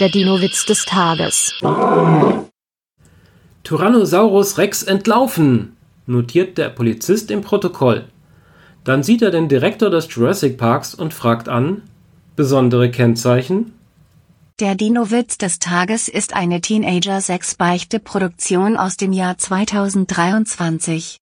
Der Dino-Witz des Tages. Tyrannosaurus Rex entlaufen, notiert der Polizist im Protokoll. Dann sieht er den Direktor des Jurassic Parks und fragt an: Besondere Kennzeichen? Der Dino-Witz des Tages ist eine Teenager-6-Beichte-Produktion aus dem Jahr 2023.